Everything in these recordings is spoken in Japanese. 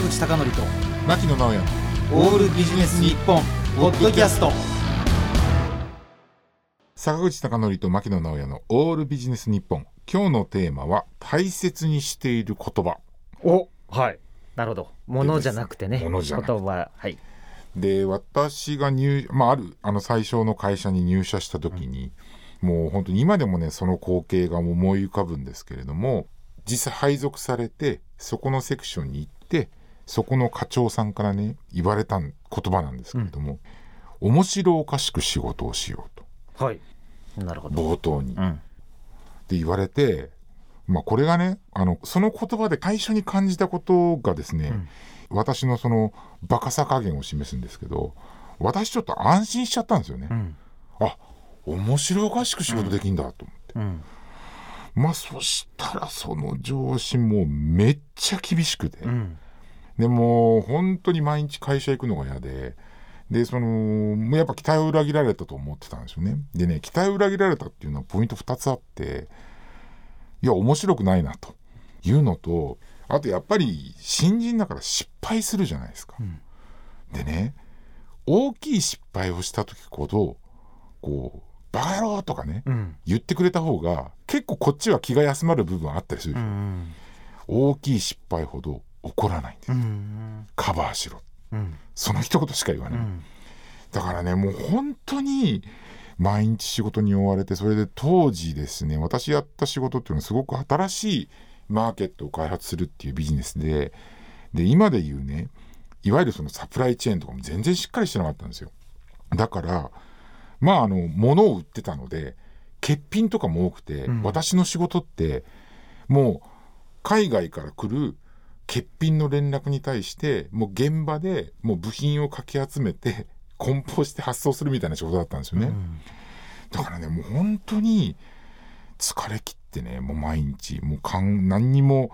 坂口孝則と牧野直哉。オールビジネス日本ポッドキャスト。坂口孝則と牧野直哉のオールビジネス日本。今日のテーマは大切にしている言葉。おはい。なるほど。ものじゃなくてね。物じゃなくて。言葉はい。で私が入、まあ、あるあの最初の会社に入社した時に、もう本当に今でもねその光景が思い浮かぶんですけれども実際配属されてそこのセクションに行ってそこの課長さんからね言われた言葉なんですけれども、面白おかしく仕事をしようと。はい。なるほど。冒頭に。うん。って言われて、まあ、これがねあのその言葉で最初に感じたことがですね、私のそのバカさ加減を示すんですけど私ちょっと安心しちゃったんですよね。うん。あ面白おかしく仕事できんだと思って、うん。まあそしたらその上司もめっちゃ厳しくて、うんでもう本当に毎日会社行くのが嫌で。でそのもうやっぱ期待を裏切られたと思ってたんですよね。でね期待を裏切られたっていうのはポイント2つあっていや面白くないなというのとあとやっぱり新人だから失敗するじゃないですか。んでね大きい失敗をした時ほどこう「バカ野郎!」とかねうん言ってくれた方が結構こっちは気が休まる部分あったりするうでしょ、ん大きい失敗ほど怒らないんです、うん。カバーしろ。うん。その一言しか言わない、うん。だからねもう本当に毎日仕事に追われてそれで当時ですね私やった仕事っていうのはすごく新しいマーケットを開発するっていうビジネスでで今で言うねいわゆるそのサプライチェーンとかも全然しっかりしてなかったんですよ。だからまああの物を売ってたので欠品とかも多くて、うん。私の仕事ってもう海外から来る欠品の連絡に対してもう現場でもう部品をかき集めて 梱包して発送するみたいな仕事だったんですよね、だからねもう本当に疲れ切ってねもう毎日もうかん何にも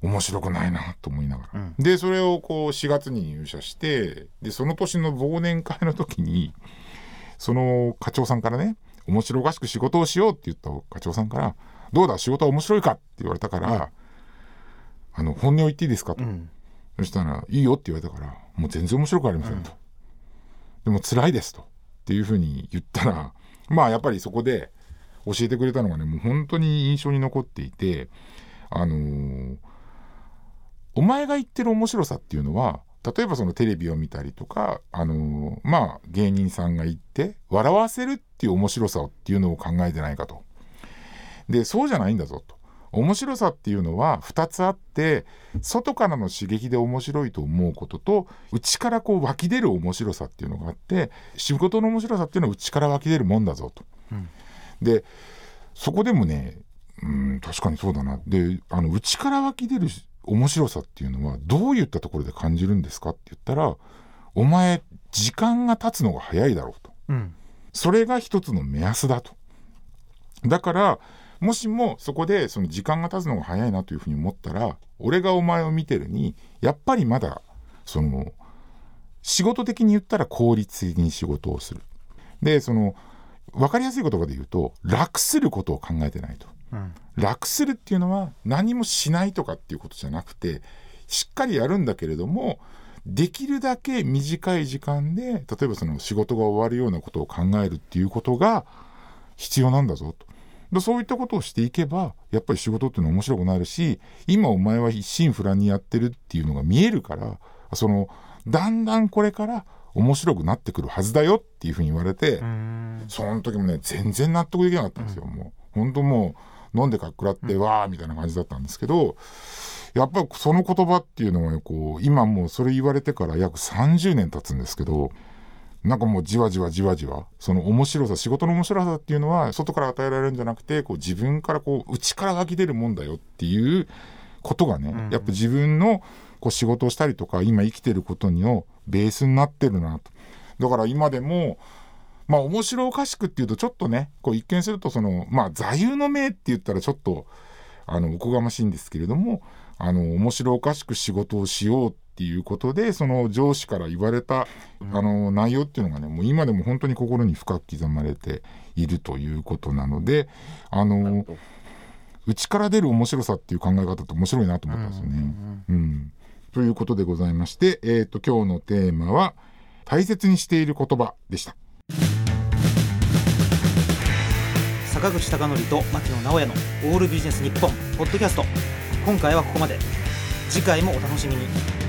面白くないなと思いながら、うん。でそれをこう4月に入社してでその年の忘年会の時にその課長さんからね面白おかしく仕事をしようって言った課長さんから「どうだ仕事は面白いか?」って言われたから「あの本音を言っていいですか?」と、うんそしたら「いいよ」って言われたから「もう全然面白くありません」と。でも辛いですと。っていうふうに言ったら まあやっぱりそこで教えてくれたのがねもう本当に印象に残っていてあのーお前が言ってる面白さっていうのは例えばそのテレビを見たりとか、あのーまあ芸人さんが言って笑わせるっていう面白さっていうのを考えてないかと。でそうじゃないんだぞと。面白さっていうのは2つあって外からの刺激で面白いと思うことと内からこう湧き出る面白さっていうのがあって仕事の面白さっていうのは内から湧き出るもんだぞと。うんでそこでもねうん確かにそうだなであの内から湧き出る面白さっていうのはどういったところで感じるんですかって言ったらお前時間が経つのが早いだろうと。うんそれが一つの目安だと。だからもしもそこでその時間が経つのが早いなというふうに思ったら俺がお前を見てるにやっぱりまだその仕事的に言ったら効率的に仕事をする。でその分かりやすい言葉で言うと楽することを考えてないと。うん楽するっていうのは何もしないとかっていうことじゃなくてしっかりやるんだけれどもできるだけ短い時間で例えばその仕事が終わるようなことを考えるっていうことが必要なんだぞと。でそういったことをしていけばやっぱり仕事っていうのは面白くなるし今お前は一心不乱にやってるっていうのが見えるからそのだんだんこれから面白くなってくるはずだよっていうふうに言われて、うん。その時もね全然納得できなかったんですよ、もう本当もう飲んでかっくらって、わーみたいな感じだったんですけどやっぱりその言葉っていうのはねこう今もうそれ言われてから約30年経つんですけどなんかもうじわじわじわじわその面白さ仕事の面白さっていうのは外から与えられるんじゃなくてこう自分からこう内から湧き出るもんだよっていうことがね、うんやっぱ自分のこう仕事をしたりとか今生きてることのベースになってるなと。だから今でもまあ面白おかしくっていうとちょっとねこう一見するとそのまあ座右の銘って言ったらちょっとあのおこがましいんですけれどもあの面白おかしく仕事をしようってっていうことでその上司から言われたあの内容っていうのがねもう今でも本当に心に深く刻まれているということなのであの内から出る面白さっていう考え方って面白いなと思ったんですよね。ということでございまして、えーと、と今日のテーマは「大切にしている言葉」でした。坂口孝則と牧野直哉の「オールビジネス日本ポッドキャスト今回はここまで次回もお楽しみに。